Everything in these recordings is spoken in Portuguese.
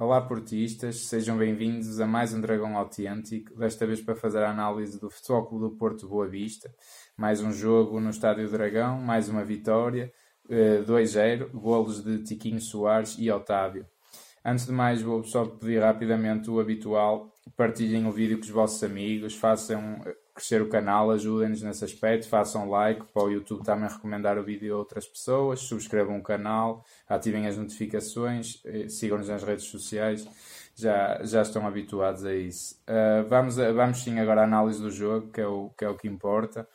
Olá portistas, sejam bem-vindos a mais um Dragão Autêntico, desta vez para fazer a análise do Futebol Clube do Porto Boa Vista. Mais um jogo no Estádio Dragão, mais uma vitória, 2-0, eh, golos de Tiquinho Soares e Otávio. Antes de mais, vou só pedir rapidamente o habitual, partilhem o vídeo com os vossos amigos, façam crescer o canal, ajudem-nos nesse aspecto, façam like para o YouTube também recomendar o vídeo a outras pessoas, subscrevam o canal, ativem as notificações, eh, sigam-nos nas redes sociais, já, já estão habituados a isso. Uh, vamos, vamos sim agora à análise do jogo, que é o que, é o que importa.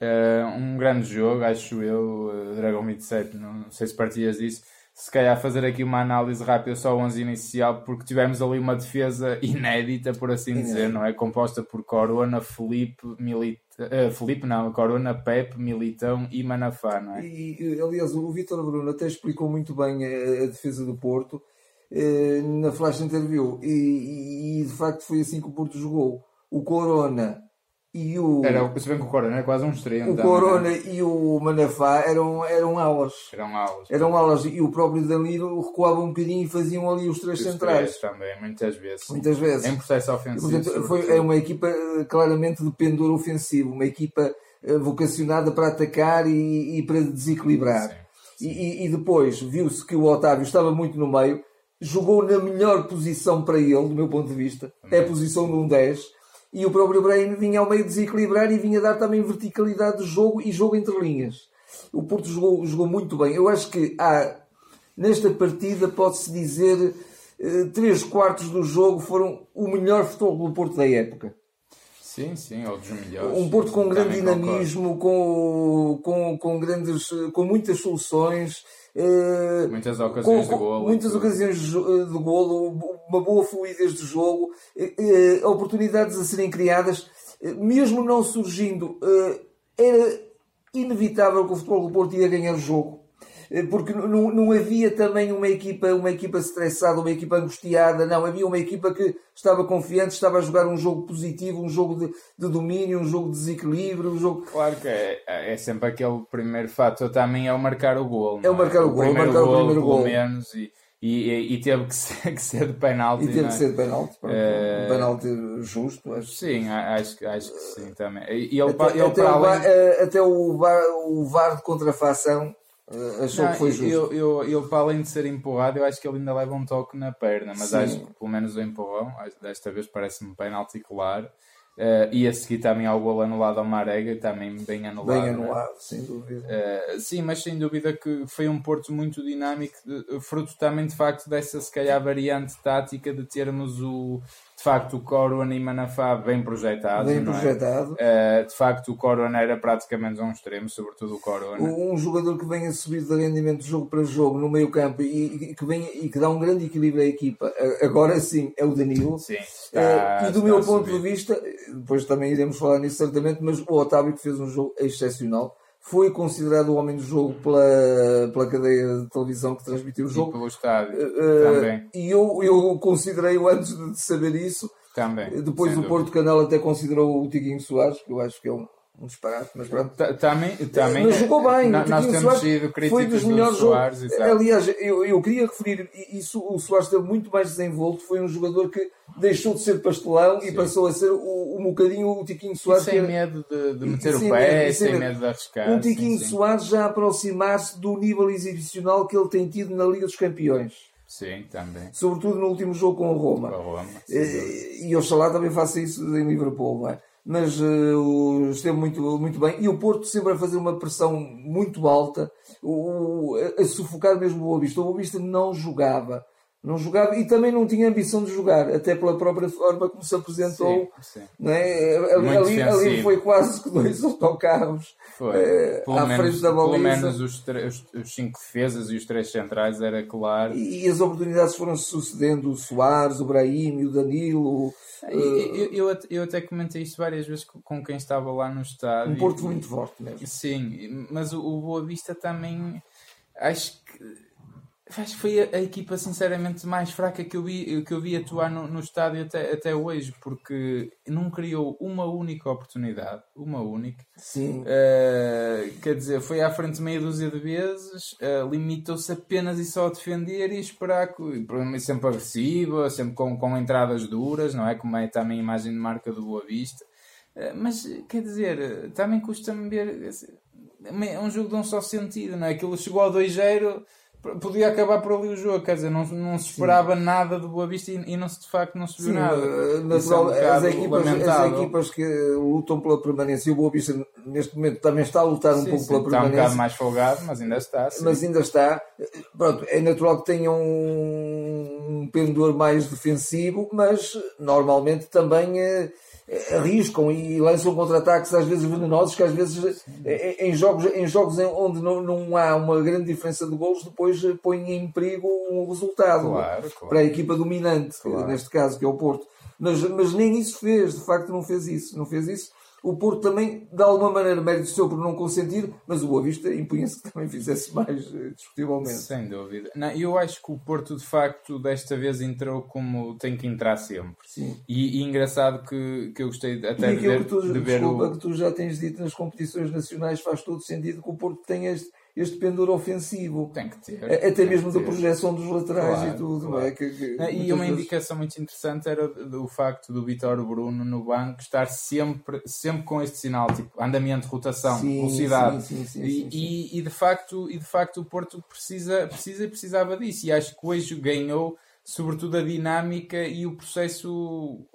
Uh, um grande jogo, acho eu, Dragon Meat 7, não, não sei se partilhas disso se calhar fazer aqui uma análise rápida só ao 11 inicial, porque tivemos ali uma defesa inédita, por assim dizer, não é? Composta por Corona, Felipe, Milita... Uh, Felipe não, Corona, Pepe, Militão e Manafá, não é? E, aliás, o Vitor Bruno até explicou muito bem a, a defesa do Porto eh, na flash interview e, e, de facto foi assim que o Porto jogou. O Corona e o. Era, se bem que o Corona é quase um extremo. O Corona né? e o Manafá eram, eram aulas. Eram aulas. Eram aulas. E o próprio Danilo recuava um bocadinho e faziam ali os três os centrais. Três também, muitas vezes. Muitas vezes. Em processo ofensivo. Portanto, foi, é uma equipa eh, claramente de pendor ofensivo. Uma equipa eh, vocacionada para atacar e, e para desequilibrar. Sim, sim. E, e depois viu-se que o Otávio estava muito no meio. Jogou na melhor posição para ele, do meu ponto de vista. É a posição de um 10 e o próprio Brahim vinha ao meio desequilibrar e vinha dar também verticalidade de jogo e jogo entre linhas. O Porto jogou, jogou muito bem. Eu acho que há, nesta partida, pode-se dizer, eh, três quartos do jogo foram o melhor futebol do Porto da época. Sim, sim, ou dos melhores. Um Porto com grande dinamismo, com, com, com, grandes, com muitas soluções. Uh, muitas ocasiões com, de golo. Muitas ocasiões de golo, uma boa fluidez de jogo, uh, oportunidades a serem criadas, mesmo não surgindo, era inevitável que o Futebol do Porto ia ganhar o jogo. Eh, porque não, não havia também uma equipa, uma equipa estressada, uma equipa angustiada, não, havia uma equipa que estava confiante, estava a jogar um jogo positivo, um jogo de, de domínio, um jogo de desequilíbrio, um jogo... Claro que é, é sempre aquele primeiro fator também é o marcar o gol. É o marcar o, o gol, marcar o primeiro gol. Menos, e, e, e, teve que ser, que ser de penalti. E teve é? que ser de penalti, pronto, uh, um penalti justo. Acho. Sim, acho, acho que sim também. E ele, até, ele até, o, além... Eh, até o o VAR de contrafação achou não, que foi justo. Eu, eu, eu, para além de ser empurrado, eu acho que ele ainda leva um toque na perna, mas Sim. acho que pelo menos o empurrão, desta vez parece-me penalti claro. Uh, e a seguir também ao gol anulado ao Marega, também bem anulado. Bem anulado, né? sem dúvida. Uh, sim, mas sem dúvida que foi um Porto muito dinâmico, fruto também de facto dessa, se calhar, variante tática de termos o, de facto o Corona e Manafá bem projetados. Bem é? projetado. É? De facto o Corona era praticamente um extremo, sobretudo o Corona. Um jogador que vem a subir de rendimento de jogo para jogo no meio campo e, e, que, vem, e que dá um grande equilíbrio à equipa, agora sim é o Danilo. Sim, está, uh, e do meu ponto de vista, depois também iremos falar nisso certamente, mas o Otávio que fez um jogo excepcional foi considerado o homem do jogo pela, pela cadeia de televisão que transmitiu o jogo. E pelo estádio, uh, também. E eu, eu considerei-o antes de saber isso. Também. Depois o Porto Canal até considerou o Tiquinho Soares, que eu acho que é um, um disparate, mas pronto. Também, também. Mas jogou bem. Nós, temos Soares sido críticos foi dos melhores jogos. Aliás, eu, eu queria referir isso. O Soares esteve muito mais desenvolto. Foi um jogador que deixou de ser pastelão sim. e passou a ser o, um bocadinho o Tiquinho Soares. E sem era... medo de, de meter o pé, sem, sem medo de arriscar. Um Tiquinho sim, Soares já aproximar-se do nível exibicional que ele tem tido na Liga dos Campeões. Sim, também. Sobretudo no último jogo com o Roma. Com Roma e, e oxalá também faça isso em Liverpool, não é? Mas uh, esteve muito, muito bem. E o Porto sempre a fazer uma pressão muito alta, o, a, a sufocar mesmo o Boa Vista. O Boa Vista não jogava. Não jogava e também não tinha ambição de jogar, até pela própria forma como se apresentou. Sim, sim. Não é? ali, ali, ali, foi quase que dois autocarros foi. Eh, à menos, frente da baliza. Pelo menos os, os, os, cinco defesas e os três centrais era claro. E, e as oportunidades foram sucedendo: o Soares, o Brahim, o Danilo, eu, eu, eu, até comentei isto várias vezes com quem estava lá no estádio. Um Porto muito forte mesmo. Sim, mas o, o Boa Vista também acho que Acho que foi a, a, equipa, sinceramente, mais fraca que eu vi, que eu vi atuar no, no estádio até, até hoje, porque não criou uma única oportunidade. Uma única. Sim. Uh, quer dizer, foi à frente meia dúzia de vezes, uh, limitou-se apenas e só a defender e esperar, que, sempre agressiva, sempre com, com entradas duras, não é? Como é também a imagem de marca do Boa Vista. Uh, mas, quer dizer, também custa-me ver. É um jogo de um só sentido, não é? Aquilo chegou ao 2-0 podia acabar por ali o jogo, quer dizer, não, não se esperava Sim. nada do Boa Vista e, e, não se, de facto não se viu Sim, nada. Eh, natural, é um as, equipas, as equipas que lutam pela permanência, e o Boa Vista neste momento também está a lutar um sim, pouco sim, pela permanência. Está um bocado mais folgado, mas ainda está. Sim. Mas ainda está. Pronto, é natural que tenham um pendor mais defensivo, mas normalmente também. Eh, arriscam e lançam contra-ataques às vezes venenosos que às vezes em jogos, em jogos onde não, não há uma grande diferença de golos depois põem em perigo um resultado claro, claro. para a equipa dominante, claro. neste caso que é o Porto. Mas, mas nem isso fez, de facto não fez isso, não fez isso o Porto também, de alguma maneira, mérito seu por não consentir, mas o Boa Vista impunha-se que também fizesse mais, eh, discutivelmente. Sem dúvida. Não, eu acho que o Porto, de facto, desta vez entrou como tem que entrar sempre. Sim. E, e engraçado que, que eu gostei até e de ver, que tu, de ver desculpa, o... que tu já tens dito nas competições nacionais faz todo sentido que o Porto tenha este este pendor ofensivo. Tem que ter. Até mesmo da projeção dos laterais claro, e tudo. Claro. É? Que, que, e uma vezes... indicação muito interessante era o facto do Vitor Bruno no banco estar sempre, sempre com este sinal, tipo andamento, rotação, sim, velocidade. Sim, sim, e, e, e, de facto, e de facto o Porto precisa, precisa e precisava disso. E acho que hoje ganhou sobretudo a dinâmica e o processo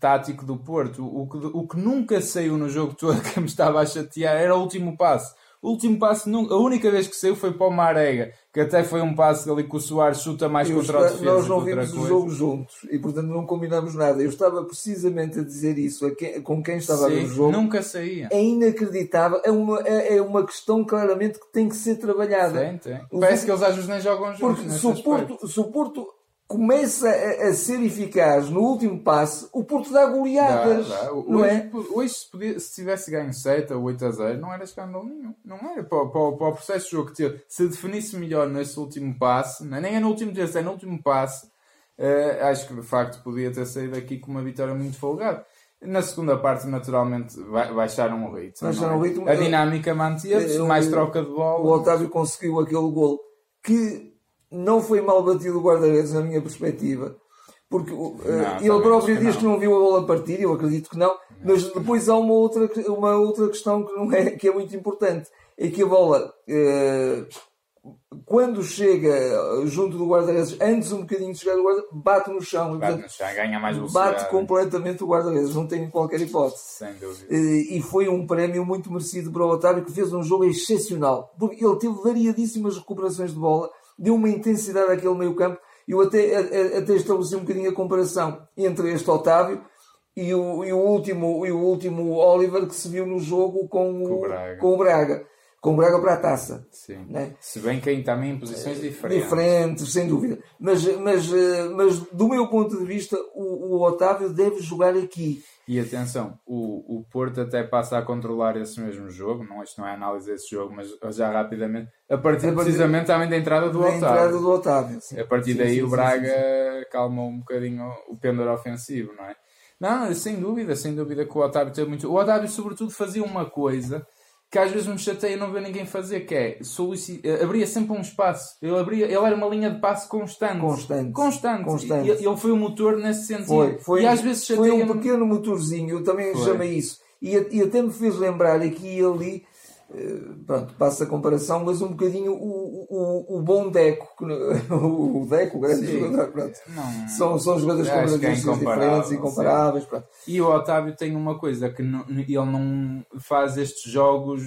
tático do Porto. O que, o que nunca saiu no jogo todo que me estava a chatear era o último passo. O último passe, a única vez que saiu foi para o Marega, que até foi um passe ali que o Soares chuta mais eu contra o defesa. Nós não vimos o jogo juntos e, portanto, não combinamos nada. Eu estava precisamente a dizer isso a quem, com quem estava Sim, a ver o jogo. Nunca saía. É inacreditável. É uma, é, é uma questão claramente que tem que ser trabalhada. Tem, tem. Parece que eles às vezes nem jogam juntos. Porque se o, Porto, se o Porto começa a, a, ser eficaz no último passe, o Porto dá goleadas. Dá, dá. Não hoje, é? hoje, se, podia, se tivesse ganho 7 ou 8 a 0, não era escândalo nenhum. Não era. Para, para, para o processo de jogo que teve, se definisse melhor nesse último passe, é? nem é no último terço, é no último passe, uh, acho que de facto podia ter saído aqui com uma vitória muito folgada. Na segunda parte, naturalmente, baixaram o ritmo. Baixaram é? o ritmo. A dinâmica manteve-se, mais troca de bola. O Otávio conseguiu aquele gol que não foi mal batido o guarda-redes na minha perspectiva. Porque uh, ele próprio diz que não viu a bola partir, eu acredito que não, mas depois há uma outra, uma outra questão que, não é, que é muito importante. É que a bola, uh, quando chega junto do guarda-redes, antes um bocadinho de chegar ao guarda bate no chão. Bate no chão, ganha mais velocidade. Bate completamente o guarda-redes, não tem qualquer hipótese. Sem dúvida. Uh, e foi um prémio muito merecido para o Otávio, que fez um jogo excepcional. Porque ele teve variadíssimas recuperações de bola deu uma intensidade àquele meio campo. Eu até, até estabeleci um bocadinho a comparação entre este Otávio e o, e o, último, e o último Oliver que se viu no jogo com, com o Braga. Com o Braga com o Braga para a taça. Sim. Né? Se bem que aí também em posições diferentes. Diferentes, sem dúvida. Mas, mas, eh, mas do meu ponto de vista, o, o Otávio deve jogar aqui. E atenção, o, o Porto até passa a controlar esse mesmo jogo, não, isto não é análise desse jogo, mas já rapidamente, a partir, a partir precisamente também da entrada do da Otávio. entrada do Otávio. Sim. A partir sim, daí sim, o Braga calmou um bocadinho o pendor ofensivo, não é? Não, sem dúvida, sem dúvida que o Otávio teve muito. O Otávio, sobretudo, fazia uma coisa que às vezes me chateia não ver ninguém fazer, que é solicit... abria sempre um espaço. Ele, abria... ele era uma linha de passo constante. Constante. Constante. constante. E, ele foi o motor nesse sentido. Foi, foi, e às vezes chateia Foi um pequeno motorzinho, eu também foi. chamei isso. E, e até me fez lembrar aqui e ali eh, pronto, passa a comparação, mas um bocadinho o, o, o bom Deco, o Deco, o grande Sim, jogador, pronto. Não, são, são jogadores com características é diferentes, incomparáveis. Pronto. E o Otávio tem uma coisa que não, ele não faz estes jogos,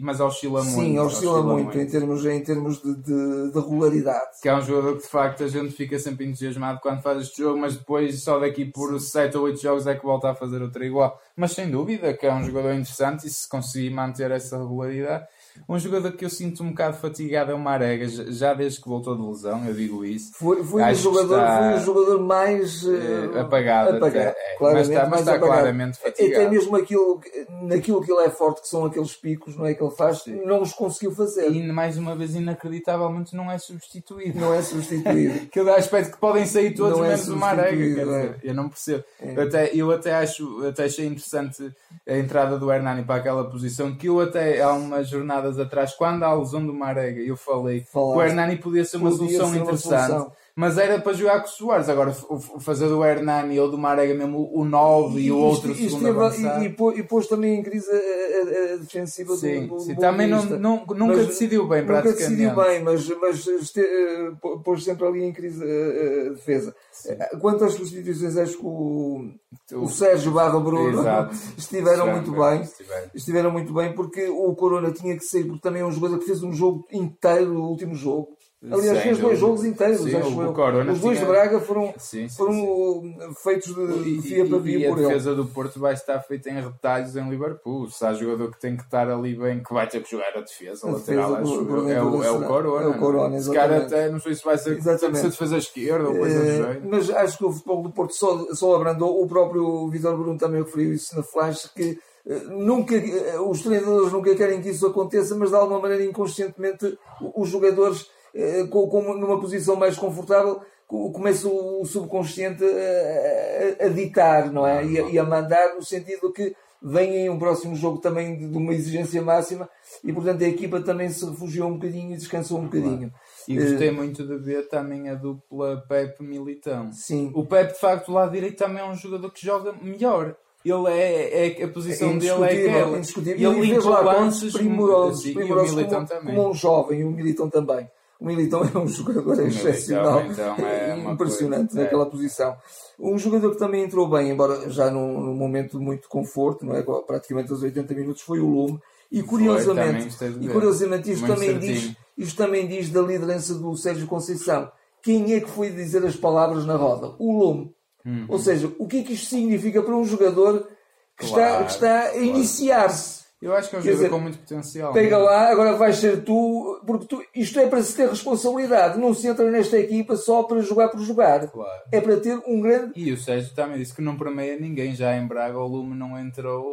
mas oscila Sim, muito. Sim, oscila, oscila muito, muito, em termos, em termos de, de, de, regularidade. Que é um jogador que de facto a gente fica sempre entusiasmado quando faz este jogo, mas depois só daqui por 7 ou 8 jogos é que volta a fazer outra igual. Mas sem dúvida que é um jogador interessante e se conseguir manter essa regularidade, um jogador que eu sinto um bocado fatigado é o Marega, já desde que voltou de lesão, eu digo isso. Foi, foi, o, jogador, está, foi o jogador mais uh, apagado, apagado até, é, mas está, mas está claramente fatigado. Até mesmo aquilo, naquilo que ele é forte, que são aqueles picos não é, que ele faz, Sim. não os conseguiu fazer. E mais uma vez, inacreditavelmente, não é substituído. Não é substituído. que dá aspecto que podem sair todos não é menos é o Marega. É. eu não percebo. É. Eu, até, eu até acho, até achei interessante a entrada do Hernani para aquela posição, que eu até há umas jornadas atrás, quando a lesão do Marega, eu falei que o Hernani podia ser uma podia solução ser interessante. Uma solução mas era para jogar com o Soares. Agora, fazer do Hernani ou do Marega mesmo o 9 e, e o outro e, segundo e, e, e, pôs também em crise a, a, a defensiva sim, do, do sim. Também não, não, nunca mas, decidiu bem, Nunca decidiu bem, mas, mas este, uh, pôs sempre ali em crise a, a defesa. Sim. Quanto às substituições, acho que o, o Sérgio Barra Bruno estiveram muito bem. Estiveram. estiveram muito bem porque o Corona tinha que sair, porque também é um jogador que fez um jogo inteiro, o último jogo Aliás, fez dois jogos inteiros, sim, acho eu. Os dois de Braga foram, sim, sim, foram feitos de, de fia para via por ele. E a defesa do Porto vai estar feita em retalhos em Liverpool. Se há jogador que tem que estar ali bem, que vai ter que jogar a defesa, a lateral, acho do, é, o, é o Corona. É o Corona, Esse cara até, não sei se vai ser, exatamente. ser defesa esquerda ou coisa do é, jeito. Mas acho que o futebol do Porto só, só abrandou. O próprio Vitor Bruno também referiu isso na flash, que eh, nunca, eh, os treinadores nunca querem que isso aconteça, mas de alguma maneira inconscientemente os jogadores eh, com, com, numa posição mais confortável, começa o subconsciente a, a, a ditar, não é? E a, e a, mandar no sentido que vem em um próximo jogo também de, de, uma exigência máxima e, portanto, a equipa também se refugiou um bocadinho e descansou um bocadinho. E gostei muito de ver também a dupla Pepe Militão. Sim. O Pepe, de facto, lá direito também é um jogador que joga melhor. Ele é, é a posição é dele é aquela. Indiscutível. Ele, ele lances primorosos, primorosos como, como um jovem, e o Militão também. O Militão é um jogador excepcional, então é impressionante coisa, naquela é. posição. Um jogador que também entrou bem, embora já num, num, momento de muito conforto, não é? praticamente aos 80 minutos, foi o Lume. E curiosamente, foi, e curiosamente isto, também diz, isto também diz da liderança do Sérgio Conceição. Quem é que foi dizer as palavras na roda? O Lume. Uhum. Ou seja, o que é que isto significa para um jogador que, claro, está, que está a claro. iniciar-se? Eu acho que é um jogador dizer, com muito potencial. Pega mesmo. lá, agora vais ser tu, porque tu, isto é para se ter responsabilidade. Não se entra nesta equipa só para jogar por jogar. Claro. É para ter um grande. E o Sérgio também disse que não permeia ninguém. Já em Braga o Lume não entrou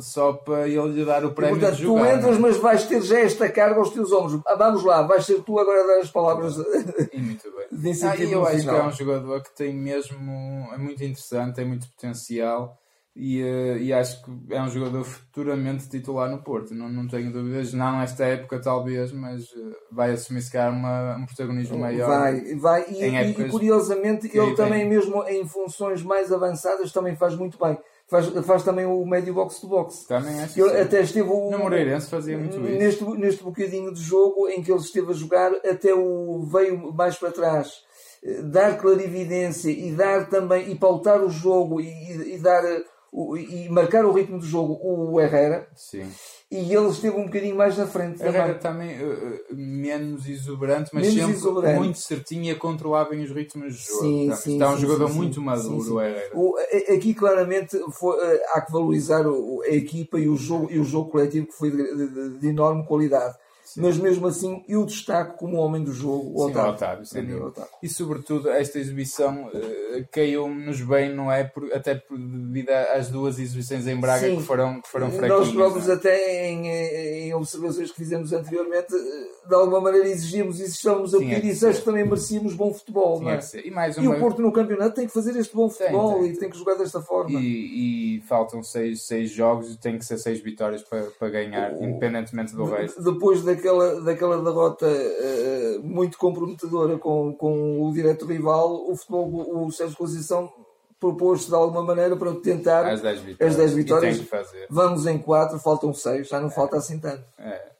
só para ele lhe dar o prémio e, portanto, de jogar. Tu entras, mas vais ter já esta carga aos teus ombros. Ah, vamos lá, vais ser tu agora a dar as palavras e muito bem. de. Ah, eu acho que é um jogador que tem mesmo. é muito interessante, tem muito potencial e, uh, e acho que é um jogador futuramente titular no Porto, não, não tenho dúvidas, não nesta época talvez, mas uh, vai assumir se calhar uma, um protagonismo maior. Vai, vai, e, e, e curiosamente ele também mesmo em funções mais avançadas também faz muito bem. Faz, faz também o médio box to box. Também acho ele até esteve o, no Moreirense fazia muito isso. Neste, neste bocadinho de jogo em que ele esteve a jogar, até o veio mais para trás eh, dar clarividência e dar também e pautar o jogo e, e dar o, e marcar o ritmo do jogo o Herrera. Sim. E ele esteve um bocadinho mais na frente. Herrera também, uh, menos exuberante, mas menos sempre exuberante. muito certinho e a controlar bem os ritmos do jogo. Sim, sim, está um sim, jogador sim, muito maduro, o Herrera. O, aqui claramente foi, uh, há que valorizar a equipa e o jogo, e o jogo coletivo que foi de, de, de enorme qualidade. Mas mesmo assim, eu destaco como homem do jogo o Otávio. Otávio, sem Otávio. E sobretudo, esta exibição uh, caiu-nos bem, não é? Por, até por, devido às duas exibições em Braga Sim. que foram, que foram fraquinhas. Nós próprios, é? até em, em, observações que fizemos anteriormente, de alguma maneira exigimos e estamos a pedir isso. Acho que também merecíamos bom futebol, Tinha não é? E, mais uma... e o Porto no campeonato tem que fazer este bom futebol tem, tem. e tem que jogar desta forma. E, e, faltam seis, seis jogos e tem que ser seis vitórias para, para ganhar, o... independentemente do resto. Depois daquela, daquela derrota uh, muito comprometedora com, com o direto rival, o futebol, o Sérgio Conceição propôs-se de alguma maneira para tentar as 10 vitórias. As 10 vitórias. Vamos em 4, faltam 6, já não é. falta assim tanto. É.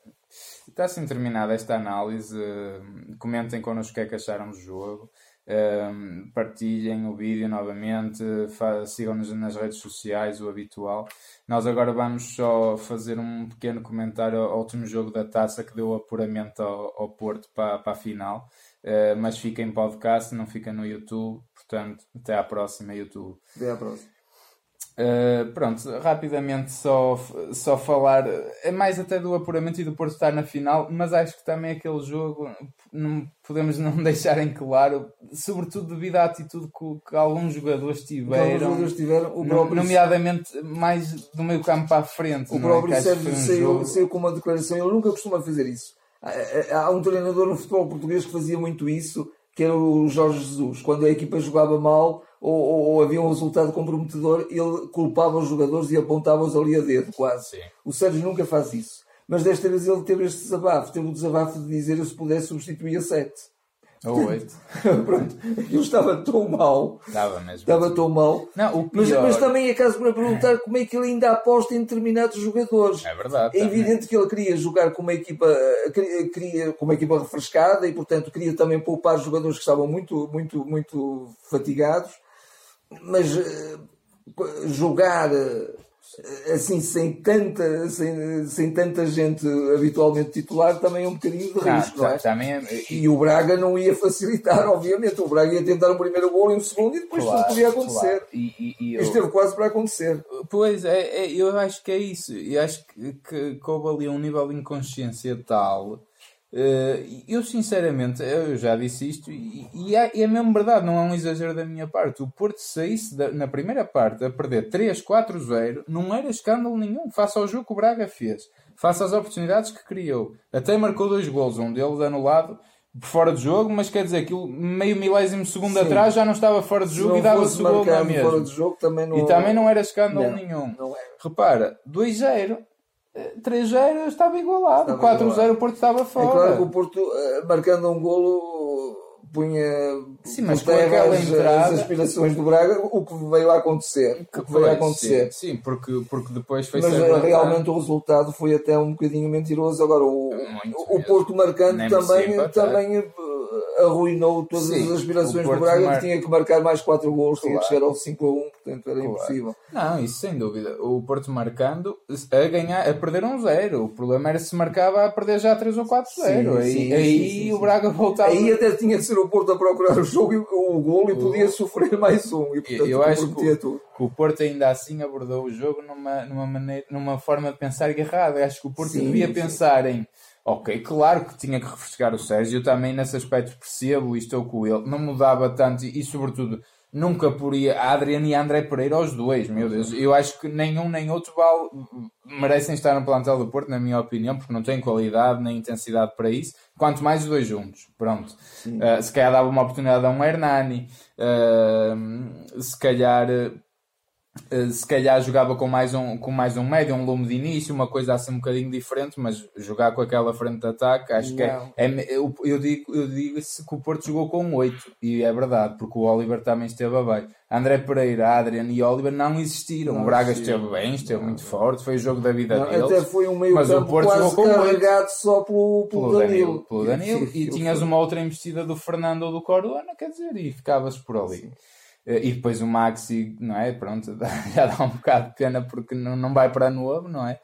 Está assim terminada esta análise. Comentem connosco o que é que acharam do jogo. Um, partilhem o vídeo novamente, sigam-nos nas redes sociais, o habitual. Nós agora vamos só fazer um pequeno comentário ao último jogo da taça que deu apuramento ao, ao Porto para, para a final. Uh, mas fica em podcast, não fica no YouTube. Portanto, até à próxima, YouTube. Até à próxima. Uh, pronto, rapidamente só, só falar, é mais até do apuramento e do Porto estar na final, mas acho que também aquele jogo não podemos não deixar em claro, sobretudo devido à atitude que, que alguns jogadores tiveram, jogadores tiveram o próprio... nomeadamente mais do meio campo para a frente. O é? próprio é? Sérgio um saiu, jogo... saiu com uma declaração, ele nunca costuma fazer isso. Há um treinador no futebol português que fazia muito isso, que era o Jorge Jesus. Quando a equipa jogava mal, ou, ou, ou, havia um resultado comprometedor, ele culpava os jogadores e apontava-os ali a dedo, quase. Sim. O Sérgio nunca faz isso. Mas desta vez ele teve este desabafo, teve o desabafo de dizer eu se pudesse substituir a 7. Ou 8. Pronto, eu estava tão mal. Estava mesmo. Estava tão mal. Não, pior... mas, mas também é caso para perguntar como é que ele ainda aposta em determinados jogadores. É verdade. É evidente que ele queria jogar com uma equipa, queria, com uma equipa refrescada e, portanto, queria também poupar jogadores que estavam muito, muito, muito fatigados mas uh, jogar uh, assim sem tanta, sem, sem tanta gente habitualmente titular também é um bocadinho de ah, risco, não, não é? Também é... E o Braga não ia facilitar, obviamente. O Braga ia tentar um primeiro gol e um segundo e depois claro, tudo podia acontecer. Claro. E, e, e eu... Esteve quase para acontecer. Pois, é, é, eu acho que é isso. Eu acho que, que, que houve ali um nível de inconsciência tal eu sinceramente, eu já disse isto e, e, é, é, mesmo verdade, não é um exagero da minha parte. O Porto saísse da, na primeira parte a perder 3-4-0 não era escândalo nenhum, face ao jogo que o Braga fez, face às oportunidades que criou. Até marcou dois gols, um deles anulado fora de jogo, mas quer dizer, aquilo meio milésimo segundo Sim. atrás já não estava fora de jogo e dava-se o gol na mesma. Também não... E também não era escândalo não, nenhum. Não Repara, 2-0 3-0 estava igualado, 4-0 o Porto estava fora. É claro que o Porto, eh, marcando um golo, punha sim, mas com aquela as, entrada... as aspirações do Braga, o que veio a acontecer. O que veio a acontecer. Sim, sim, porque, porque depois foi Mas eh, realmente o resultado foi até um bocadinho mentiroso. Agora, o, o Porto marcando também, também arruinou todas Sim, as aspirações do Braga mar... que tinha que marcar mais 4 gols, claro. tinha que chegar ao 5 a 1, portanto era claro. impossível. Não, isso sem dúvida. O Porto marcando a ganhar, a perder um 0. O problema era se marcava a perder já 3 ou 4 0. Aí, sim, aí sim, o Braga voltava. Aí até tinha de ser o Porto a procurar o jogo e o gol e podia sofrer mais um. E, portanto, eu acho que, tudo. que o Porto ainda assim abordou o jogo numa, numa, maneira, numa forma de pensar errada. Acho que o Porto devia pensar em Ok, claro que tinha que refrescar o Sérgio, eu também nesse aspecto percebo e estou com ele. Não mudava tanto e, sobretudo, nunca poria Adriano e André Pereira aos dois, meu Deus. Eu acho que nenhum nem outro vale, merecem estar no plantel do Porto, na minha opinião, porque não têm qualidade nem intensidade para isso. Quanto mais os dois juntos, pronto. Uh, se calhar dava uma oportunidade a um Hernani, uh, se calhar eh, se calhar jogava com mais um, com mais um médio, um lume de início, uma coisa assim um bocadinho diferente, mas jogar com aquela frente de ataque, acho não. que é, é eu, eu, digo, eu digo que o Porto jogou com 8, e é verdade, porque o Oliver também esteve abaixo. André Pereira, Adriano e Oliver não existiram. Não o Braga esteve bem, esteve não. muito forte, foi o jogo da vida não, deles. Até foi um meio mas o Porto quase carregado só pelo, pelo, pelo Danilo. Danilo. Pelo Danilo. E, e tinhas uma outra investida do Fernando ou do Corona, quer dizer, e ficavas por ali. Sim. Eh, e depois o Maxi, não é? Pronto, já dá um bocado de pena porque não, não vai para novo, não é?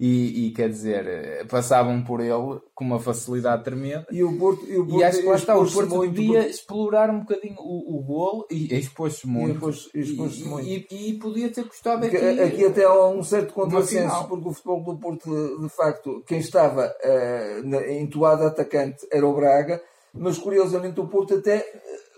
E, e, quer dizer, eh, passavam por ele com uma facilidade tremenda. E, o Porto, e, o Porto, e acho que lá está, o Porto porque... explorar um bocadinho o, o golo e expôs-se muito. E, expôs muito. E, e, podia ter custado aqui. Aqui até há um certo contrassenso, porque o futebol do Porto, de facto, quem estava uh, entoado atacante era o Braga, mas curiosamente o Porto até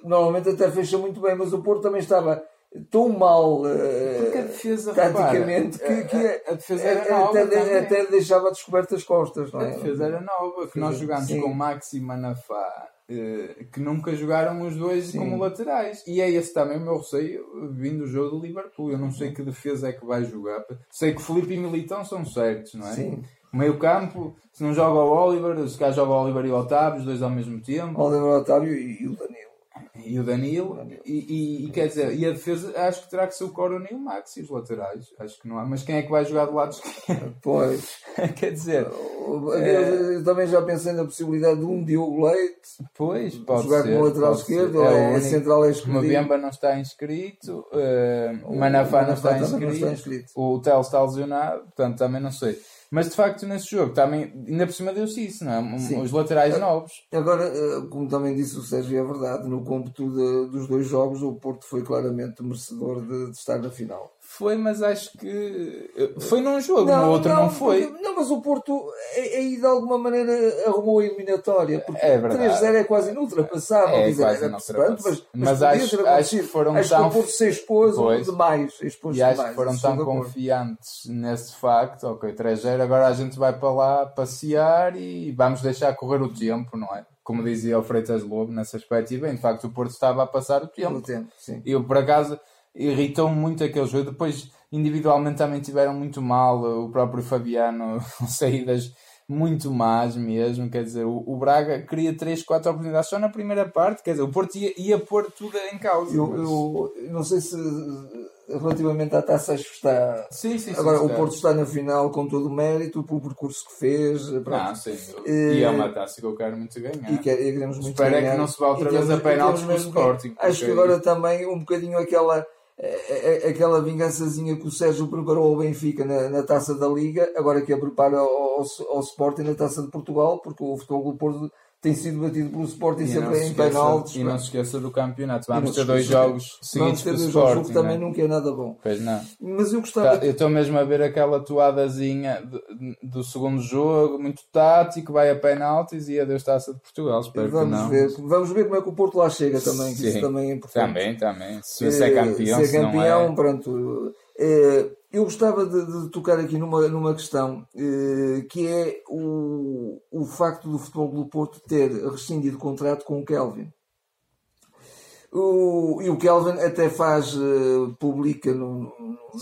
normalmente até fecha muito bem, mas o Porto também estava tão mal uh, a defesa, taticamente que, que a, a, defesa era nova até, até deixava descobertas as costas. Não é? A defesa era nova, que nós jogámos Sim. com Maxi e Manafá. Uh, que nunca jogaram os dois Sim. como laterais. E é esse também o meu receio vindo do jogo do Liverpool. Eu não sei que defesa é que vai jogar. Sei que Felipe e Militão são certos, não é? Sim. Meio campo, se não joga o Oliver, se cá joga o Oliver e o Otávio, os dois ao mesmo tempo. Oliver, Otávio e o Danilo e o Danilo, E, e, e, quer dizer, e a defesa acho que terá que ser o Corona e o Max e os laterais, acho que não há, mas quem é que vai jogar do lado esquerdo? Pois, quer dizer, é... eu também já pensei na possibilidade de um Diogo Leite pois, pode jogar ser, como lateral esquerdo, é, é central é escolhido. Mbemba não está inscrito, uh, Manafá, não, está inscrito, não está inscrito, o Tel está lesionado, portanto também não sei. Mas de facto nesse jogo também, ainda por cima deu-se isso, não é? Sim. Os laterais novos. Agora, eh, como também disse o Sérgio, é verdade, no cômputo de, dos dois jogos o Porto foi claramente merecedor de, de estar na final. Foi, mas acho que foi num jogo, não, no outro não, não foi. Porque, não, mas o Porto aí de alguma maneira arrumou a eliminatória. Porque é 3-0 é quase inultrapassável. É, dizer, quase inultrapassável. Mas, mas, mas acho, acho que foram acho tão. Que o Porto se expôs pois, demais. Expôs e acho demais, que foram tão confiantes nesse facto. Ok, 3-0, agora a gente vai para lá passear e vamos deixar correr o tempo, não é? Como dizia o Freitas Lobo nesse aspecto. E bem, de facto, o Porto estava a passar o tempo. O tempo sim. E eu, por acaso irritou muito aquele jogo. Depois, individualmente, também tiveram muito mal. O próprio Fabiano, saídas muito más mesmo. Quer dizer, o, o, Braga queria 3, 4 oportunidades só na primeira parte. Quer dizer, o Porto ia, ia pôr tudo em causa. Eu, mas... eu, eu não sei se relativamente à taça acho que está. Sim, sim, Agora o Porto está na final com todo o mérito pelo percurso que fez. Pronto. Ah, sim. E é uma taça que eu quero muito ganhar. E, quer, e queremos muito Espero ganhar. é que não se vá outra vez a penaltis com o Sporting. Acho que agora também um bocadinho aquela é, é, aquela vingançazinha que o Sérgio preparou ao Benfica na, na taça da Liga, agora que a prepara ao, ao, ao Sporting na taça de Portugal, porque o Futebol do Porto tem sido batido pelo Sporting e sempre em penaltis. E não se esqueça do campeonato. Vamos ter dois jogos seguidos Vamos ter dois jogos, que também nunca é nada bom. Pois não. Mas eu gostava. Tá, eu estou mesmo a ver aquela toadazinha do, do, segundo jogo, muito tático, vai a penaltis e adeus taça de Portugal. Espero vamos que não. Ver, vamos ver como é que o Porto lá chega também, que Sim. isso também é importante. Também, também. Se, se é campeão, se é campeão, se é... pronto. É, eu gostava de, de, tocar aqui numa, numa questão eh, que é o, o facto do Futebol do Porto ter rescindido o contrato com o Kelvin. O, e o Kelvin até faz, uh, publica no,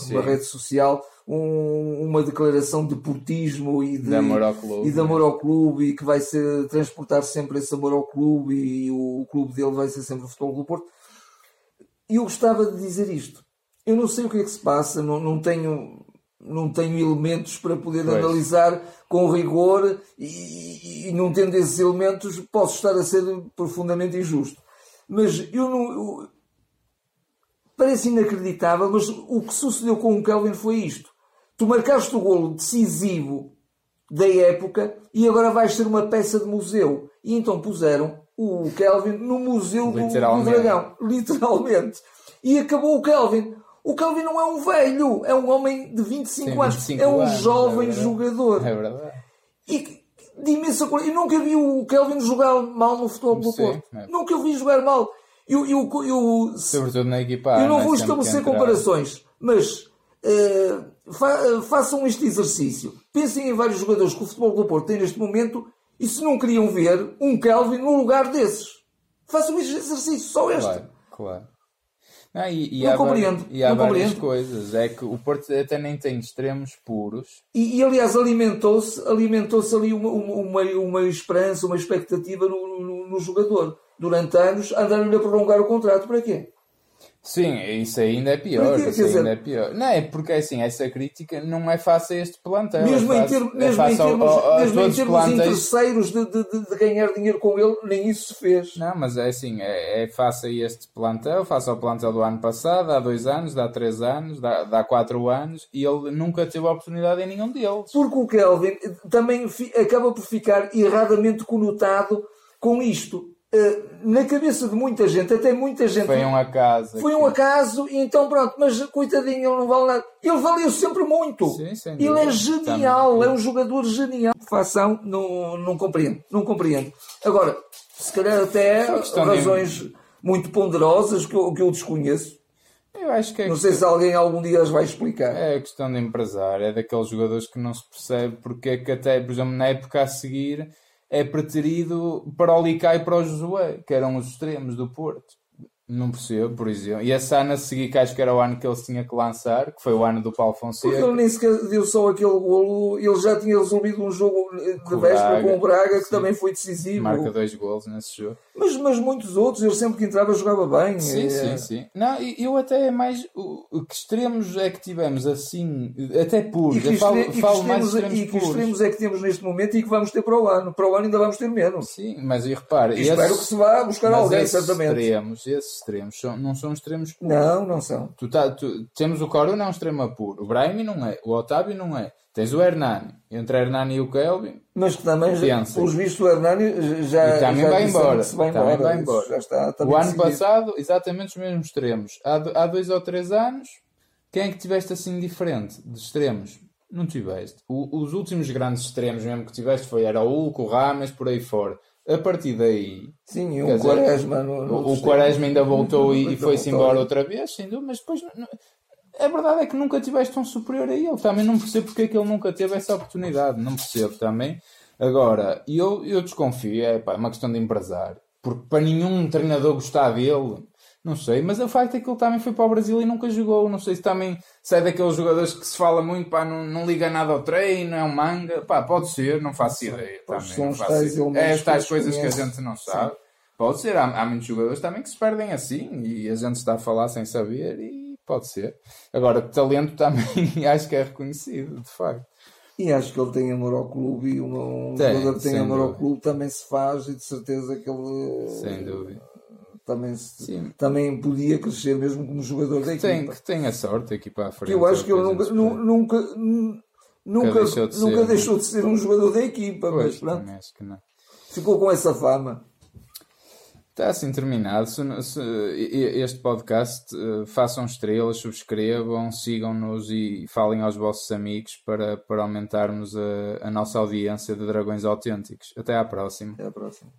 numa rede social um, uma declaração de portismo e de, de, amor ao clube, e de amor ao clube e que vai ser, transportar sempre esse amor ao clube e o, o clube dele vai ser sempre o Futebol do Porto. E eu gostava de dizer isto eu não sei o que é que se passa, não, não tenho não tenho elementos para poder pois. analisar com rigor e, e, não tendo esses elementos posso estar a ser profundamente injusto. Mas eu não. Eu, parece inacreditável, mas o que sucedeu com o Kelvin foi isto. Tu marcaste o golo decisivo da época e agora vais ser uma peça de museu. E então puseram o Kelvin no Museu do, do Dragão. Literalmente. E acabou o Kelvin. O Kelvin não é um velho, é um homem de 25 Sim, anos, 25 é um anos, jovem é jogador. É verdade. E de imensa coisa. Eu nunca vi o Kelvin jogar mal no futebol do Porto. É. Nunca o vi jogar mal. Eu, eu, eu, Sobretudo na equipa. Eu não vou estabelecer comparações, mas uh, fa façam este exercício. Pensem em vários jogadores que o futebol do Porto tem neste momento e se não queriam ver um Kelvin no lugar desses. Façam este exercício, só este. Claro, claro. Não, e, e não há compreendo. E há várias compreendo. coisas. É que o Porto até nem tem extremos puros. E, e aliás, alimentou-se alimentou ali uma, uma, uma esperança, uma expectativa no, no, no jogador. Durante anos, andaram-lhe a prolongar o contrato. Para quê? Sim, isso ainda é pior. Isso dizer, ainda é pior. Não, é porque assim, essa crítica não é fácil a este plantel. Mesmo é em, ter, mesmo é em termos, ao, ao, mesmo em termos interesseiros de, de, de, ganhar dinheiro com ele, nem isso se fez. Não, mas é assim, é, é fácil a este plantel, face ao plantel do ano passado, há dois anos, há três anos, há, há quatro anos, e ele nunca teve a oportunidade em nenhum deles. Porque o Kelvin também acaba por ficar erradamente conotado com isto eh, na cabeça de muita gente, até muita gente. Foi um acaso. Foi um acaso, e então pronto, mas coitadinho, ele não vale nada. Ele valeu sempre muito. Sim, ele é genial, Também. é um jogador genial. Fação, não, não compreendo, não compreendo. Agora, se calhar até razões de... muito ponderosas que eu, que eu desconheço. Eu acho que é não sei se alguém algum dia as vai explicar. É a questão de empresário, é daqueles jogadores que não se percebe porque é que até, por exemplo, na época a seguir é preterido para o Licai e para o Josué, que eram os extremos do Porto. Não percebo, por exemplo. E esse ano a seguir, que acho que era o ano que eles tinham que lançar, que foi o ano do Paulo Fonseca. Porque ele nem sequer deu só aquele golo, ele já tinha resolvido um jogo de véspera com o Braga, que sim. também foi decisivo. Marca dois golos nesse jogo. Mas, mas muitos outros, ele sempre que entrava jogava bem. Sim, é... sim, sim. Não, eu até é mais. O, que extremos é que tivemos assim, até puros. E que, falo, e que falo mais extremos, e que extremos é que temos neste momento e que vamos ter para o ano. Para o ano ainda vamos ter menos. Sim, mas e repare. E espero que se vá buscar alguém, esses certamente. Extremos, esses extremos são, não são extremos puros. Não, não são. Tu tá, tu, temos o Corona, é um extremo puro. O Brahimi não é. O Otávio não é. Tens o Hernani. Entre o Hernani e o Kelvin. Mas que também, já, pelos vistos, o Hernani já, e também já vai embora. vai também embora. vai embora. Já está, o ano passado, exatamente os mesmos extremos. Há, há dois ou três anos, Quem é que tiveste assim diferente de extremos? Não tiveste. O, os últimos grandes extremos mesmo que tiveste foi era o Hulk, o Rames, por aí fora. A partir daí. Sim, o Quaresma. No, no o, Quaresma ainda voltou e, foi-se embora outra vez, sem dúvida, mas depois. Não, a verdade é que nunca tiveste um superior a ele. Também não percebo porque é que ele nunca teve essa oportunidade. Não percebo também. Agora, eu, eu desconfio, é pá, é uma questão de empresário. Porque para nenhum treinador gostar dele, não sei, mas o facto é que ele também foi para o Brasil e nunca jogou. Não sei se também se é daqueles jogadores que se fala muito, pá, não, não liga nada ao treino, é um manga. Pá, pode ser, não faço ideia. Também, são faço. É estas coisas que a gente não sabe. Sim. Pode ser, há, há muitos jogadores também que se perdem assim e a gente está a falar sem saber e pode ser. Agora, talento também acho que é reconhecido, de facto. E acho que ele tem amor ao clube e um, um tem, jogador que tem amor dúvida. ao clube também se faz e de certeza que ele. Sem dúvida também, se, também podia crescer mesmo como jogador da equipa. Tem, que tem a sorte a equipa à frente. Eu acho que ele nunca, nunca, nunca, nunca, deixou de, nunca ser, deixou de ser um jogador da equipa, pois, mas pronto. Ficou com essa fama. Está assim terminado. Se, se, este podcast uh, façam estrelas, subscrevam, sigam-nos e falem aos vossos amigos para, para aumentarmos a, a nossa audiência de dragões autênticos. Até à próxima. Até à próxima.